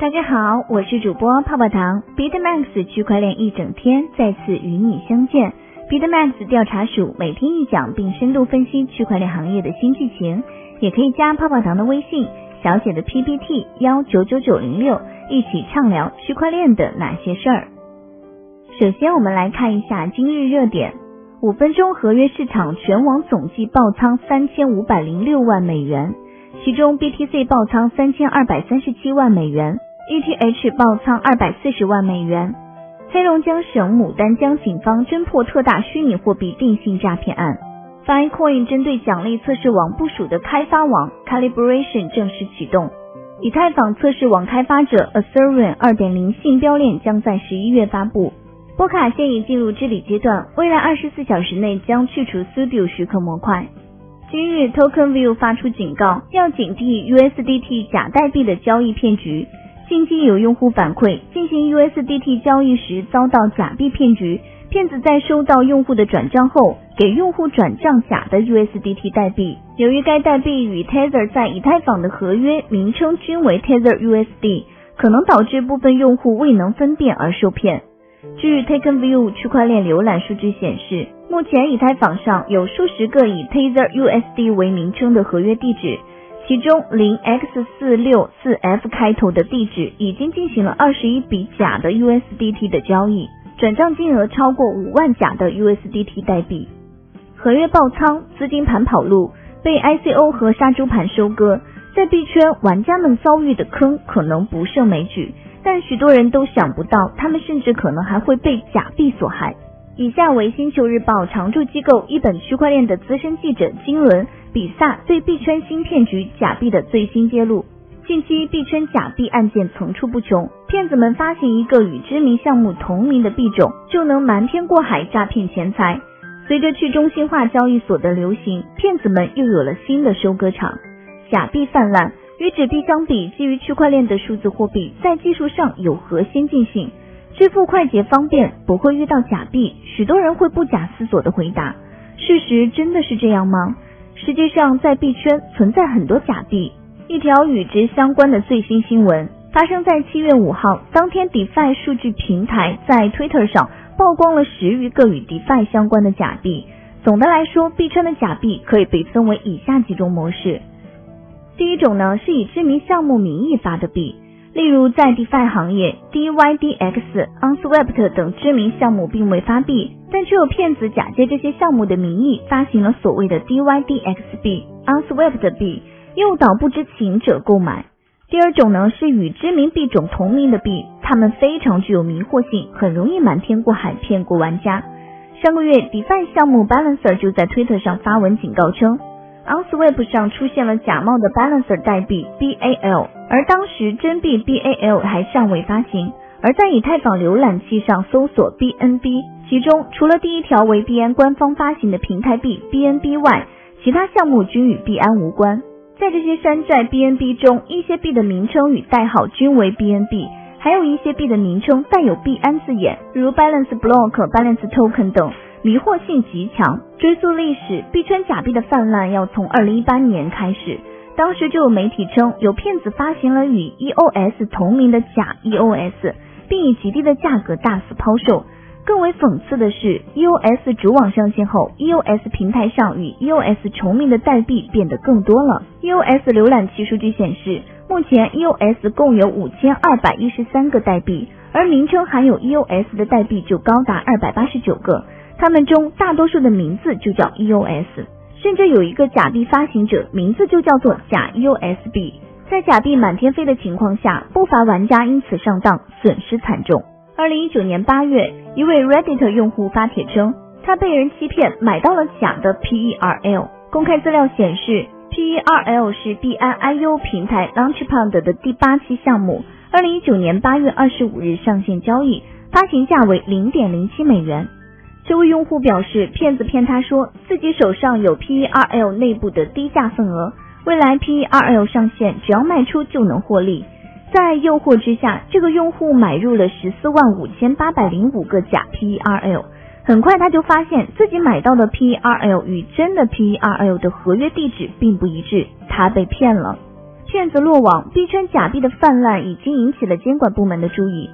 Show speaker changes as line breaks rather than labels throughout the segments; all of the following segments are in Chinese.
大家好，我是主播泡泡糖。BitMax 区块链一整天再次与你相见。BitMax 调查署每天一讲，并深度分析区块链行业的新剧情。也可以加泡泡糖的微信，小写的 PPT 幺九九九零六，一起畅聊区块链的哪些事儿。首先，我们来看一下今日热点：五分钟合约市场全网总计爆仓三千五百零六万美元，其中 BTC 爆仓三千二百三十七万美元。ETH 爆仓二百四十万美元。黑龙江省牡丹江警方侦破特大虚拟货币电信诈骗案。Filecoin 针对奖励测试网部署的开发网 Calibration 正式启动。以太坊测试网开发者 Ethereum 二点零信标链将在十一月发布。波卡现已进入治理阶段，未来二十四小时内将去除 Studio 许可模块。今日 TokenView 发出警告，要警惕 USDT 假代币的交易骗局。近期有用户反馈，进行 USDT 交易时遭到假币骗局，骗子在收到用户的转账后，给用户转账假的 USDT 代币。由于该代币与 Tether 在以太坊的合约名称均为 Tether USD，可能导致部分用户未能分辨而受骗。据 TakenView 区块链浏览数据显示，目前以太坊上有数十个以 Tether USD 为名称的合约地址。其中零 x 四六四 f 开头的地址已经进行了二十一笔假的 USDT 的交易，转账金额超过五万假的 USDT 代币。合约爆仓，资金盘跑路，被 ICO 和杀猪盘收割，在币圈玩家们遭遇的坑可能不胜枚举，但许多人都想不到，他们甚至可能还会被假币所害。以下为星球日报常驻机构一本区块链的资深记者金轮。比萨对币圈新骗局假币的最新揭露。近期币圈假币案件层出不穷，骗子们发行一个与知名项目同名的币种，就能瞒天过海诈骗钱财。随着去中心化交易所的流行，骗子们又有了新的收割场。假币泛滥，与纸币相比，基于区块链的数字货币在技术上有何先进性？支付快捷方便，不会遇到假币？许多人会不假思索的回答：事实真的是这样吗？实际上，在币圈存在很多假币。一条与之相关的最新新闻发生在七月五号，当天，DeFi 数据平台在 Twitter 上曝光了十余个与 DeFi 相关的假币。总的来说，币圈的假币可以被分为以下几种模式。第一种呢，是以知名项目名义发的币。例如，在 DeFi 行业，DYDX、Unswept 等知名项目并未发币，但却有骗子假借这些项目的名义发行了所谓的 DYDX 币、Unswept 币，诱导不知情者购买。第二种呢，是与知名币种同名的币，它们非常具有迷惑性，很容易瞒天过海骗过玩家。上个月，DeFi 项目 Balancer 就在 Twitter 上发文警告称。OnSwap 上出现了假冒的 Balancer 代币 BAL，而当时真币 BAL 还尚未发行。而在以太坊浏览器上搜索 BNB，其中除了第一条为币安官方发行的平台币 BNB 外，其他项目均与币安无关。在这些山寨 BNB 中，一些币的名称与代号均为 BNB，还有一些币的名称带有币安字眼，如 Balance Block、Balance Token 等。迷惑性极强。追溯历史，币圈假币的泛滥要从二零一八年开始，当时就有媒体称有骗子发行了与 EOS 同名的假 EOS，并以极低的价格大肆抛售。更为讽刺的是，EOS 主网上线后，EOS 平台上与 EOS 重名的代币变得更多了。EOS 浏览器数据显示，目前 EOS 共有五千二百一十三个代币，而名称含有 EOS 的代币就高达二百八十九个。他们中大多数的名字就叫 EOS，甚至有一个假币发行者名字就叫做假 EOS 币。在假币满天飞的情况下，不乏玩家因此上当，损失惨重。二零一九年八月，一位 Reddit 用户发帖称，他被人欺骗买到了假的 PERL。公开资料显示，PERL 是 B I I U 平台 Launchpad 的第八期项目，二零一九年八月二十五日上线交易，发行价为零点零七美元。这位用户表示，骗子骗他说自己手上有 PERL 内部的低价份额，未来 PERL 上线只要卖出就能获利。在诱惑之下，这个用户买入了十四万五千八百零五个假 PERL。很快他就发现自己买到的 PERL 与真的 PERL 的合约地址并不一致，他被骗了。骗子落网，币圈假币的泛滥已经引起了监管部门的注意。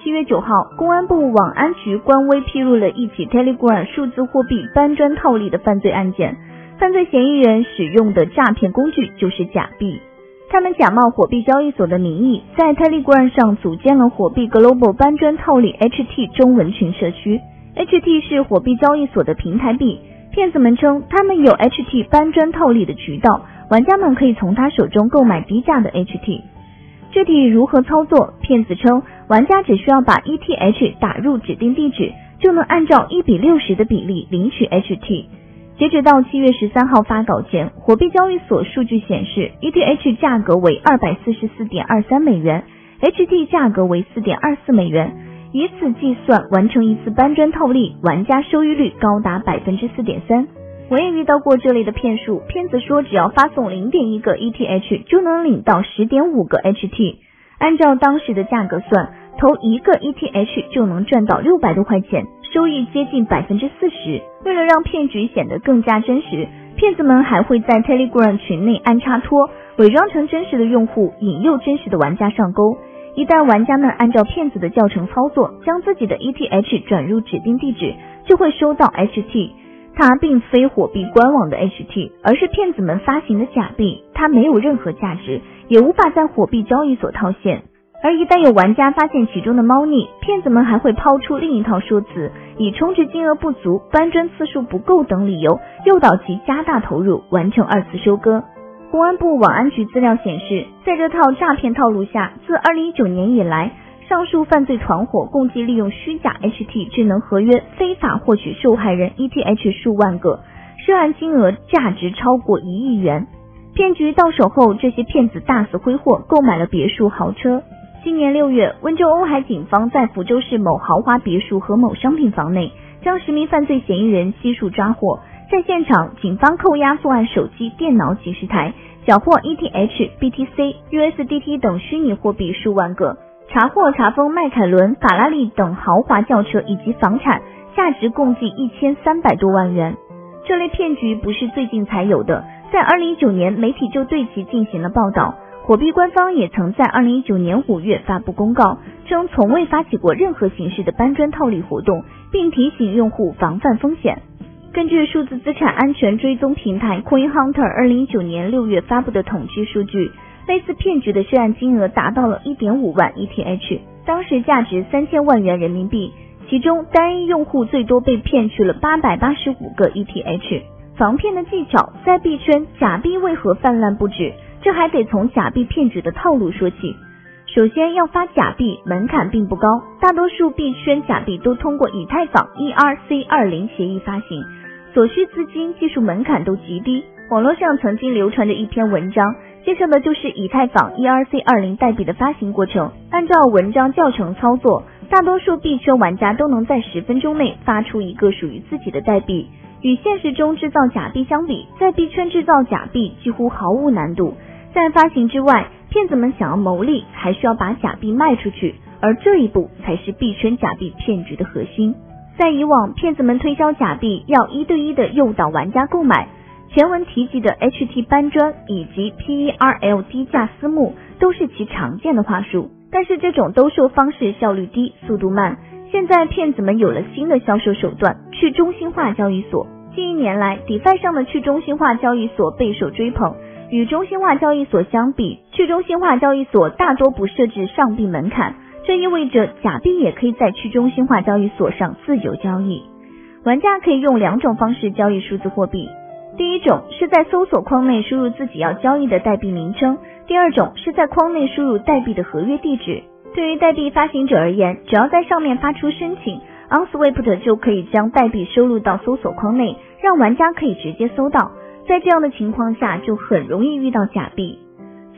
七月九号，公安部网安局官微披露了一起 Telegram 数字货币搬砖套利的犯罪案件，犯罪嫌疑人使用的诈骗工具就是假币。他们假冒火币交易所的名义，在 Telegram 上组建了火币 Global 搬砖套利 HT 中文群社区。HT 是火币交易所的平台币，骗子们称他们有 HT 搬砖套利的渠道，玩家们可以从他手中购买低价的 HT。具体如何操作？骗子称，玩家只需要把 ETH 打入指定地址，就能按照一比六十的比例领取 HT。截止到七月十三号发稿前，火币交易所数据显示，ETH 价格为二百四十四点二三美元，HT 价格为四点二四美元。以此计算，完成一次搬砖套利，玩家收益率高达百分之四点三。我也遇到过这类的骗术，骗子说只要发送零点一个 ETH 就能领到十点五个 HT，按照当时的价格算，投一个 ETH 就能赚到六百多块钱。收益接近百分之四十。为了让骗局显得更加真实，骗子们还会在 Telegram 群内安插托，伪装成真实的用户，引诱真实的玩家上钩。一旦玩家们按照骗子的教程操作，将自己的 ETH 转入指定地址，就会收到 HT。它并非火币官网的 HT，而是骗子们发行的假币，它没有任何价值，也无法在火币交易所套现。而一旦有玩家发现其中的猫腻，骗子们还会抛出另一套说辞，以充值金额不足、搬砖次数不够等理由，诱导其加大投入，完成二次收割。公安部网安局资料显示，在这套诈骗套路下，自二零一九年以来，上述犯罪团伙共计利用虚假 HT 智能合约，非法获取受害人 ETH 数万个，涉案金额价值超过一亿元。骗局到手后，这些骗子大肆挥霍，购买了别墅、豪车。今年六月，温州瓯海警方在福州市某豪华别墅和某商品房内，将十名犯罪嫌疑人悉数抓获。在现场，警方扣押作案手机、电脑几十台，缴获 ETH、BTC、USDT 等虚拟货币数万个，查获查封迈凯伦、法拉利等豪华轿车以及房产，价值共计一千三百多万元。这类骗局不是最近才有的，在二零一九年，媒体就对其进行了报道。火币官方也曾在二零一九年五月发布公告，称从未发起过任何形式的搬砖套利活动，并提醒用户防范风险。根据数字资产安全追踪平台 Coin Hunter 二零一九年六月发布的统计数据，类似骗局的涉案金额达到了一点五万 ETH，当时价值三千万元人民币，其中单一用户最多被骗去了八百八十五个 ETH。防骗的技巧在币圈，假币为何泛滥不止？这还得从假币骗局的套路说起。首先要发假币，门槛并不高，大多数币圈假币都通过以太坊 ERC 二零协议发行，所需资金、技术门槛都极低。网络上曾经流传着一篇文章，介绍的就是以太坊 ERC 二零代币的发行过程。按照文章教程操作，大多数币圈玩家都能在十分钟内发出一个属于自己的代币。与现实中制造假币相比，在币圈制造假币几乎毫无难度。在发行之外，骗子们想要牟利，还需要把假币卖出去，而这一步才是币圈假币骗局的核心。在以往，骗子们推销假币要一对一的诱导玩家购买，前文提及的 HT 搬砖以及 PERL 低价私募都是其常见的话术。但是这种兜售方式效率低，速度慢。现在骗子们有了新的销售手段——去中心化交易所。近一年来，DeFi 上的去中心化交易所备受追捧。与中心化交易所相比，去中心化交易所大多不设置上币门槛，这意味着假币也可以在去中心化交易所上自由交易。玩家可以用两种方式交易数字货币，第一种是在搜索框内输入自己要交易的代币名称，第二种是在框内输入代币的合约地址。对于代币发行者而言，只要在上面发出申请，OnSwift 就可以将代币收录到搜索框内，让玩家可以直接搜到。在这样的情况下，就很容易遇到假币。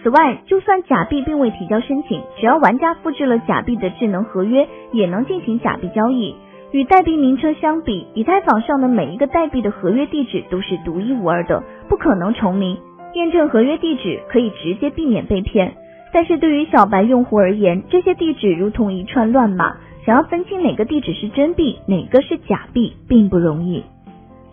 此外，就算假币并未提交申请，只要玩家复制了假币的智能合约，也能进行假币交易。与代币名称相比，以太坊上的每一个代币的合约地址都是独一无二的，不可能重名。验证合约地址可以直接避免被骗，但是对于小白用户而言，这些地址如同一串乱码，想要分清哪个地址是真币，哪个是假币，并不容易。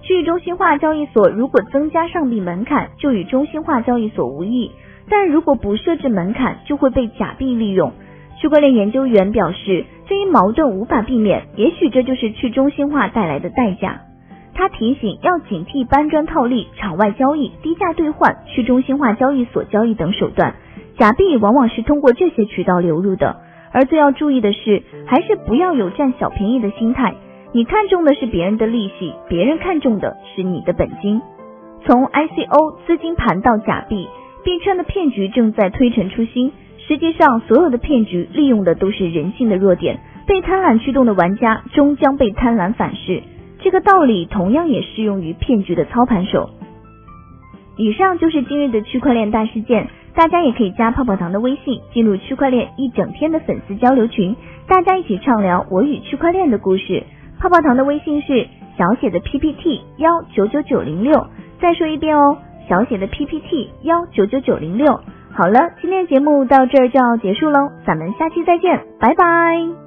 去中心化交易所如果增加上币门槛，就与中心化交易所无异。但如果不设置门槛，就会被假币利用。区块链研究员表示，这一矛盾无法避免，也许这就是去中心化带来的代价。他提醒要警惕搬砖套利、场外交易、低价兑换、去中心化交易所交易等手段，假币往往是通过这些渠道流入的。而最要注意的是，还是不要有占小便宜的心态。你看中的是别人的利息，别人看中的是你的本金。从 ICO 资金盘到假币，币圈的骗局正在推陈出新。实际上，所有的骗局利用的都是人性的弱点，被贪婪驱动的玩家终将被贪婪反噬。这个道理同样也适用于骗局的操盘手。以上就是今日的区块链大事件，大家也可以加泡泡糖的微信，进入区块链一整天的粉丝交流群，大家一起畅聊我与区块链的故事。泡泡糖的微信是小写的 PPT 幺九九九零六，再说一遍哦，小写的 PPT 幺九九九零六。好了，今天节目到这儿就要结束喽，咱们下期再见，拜拜。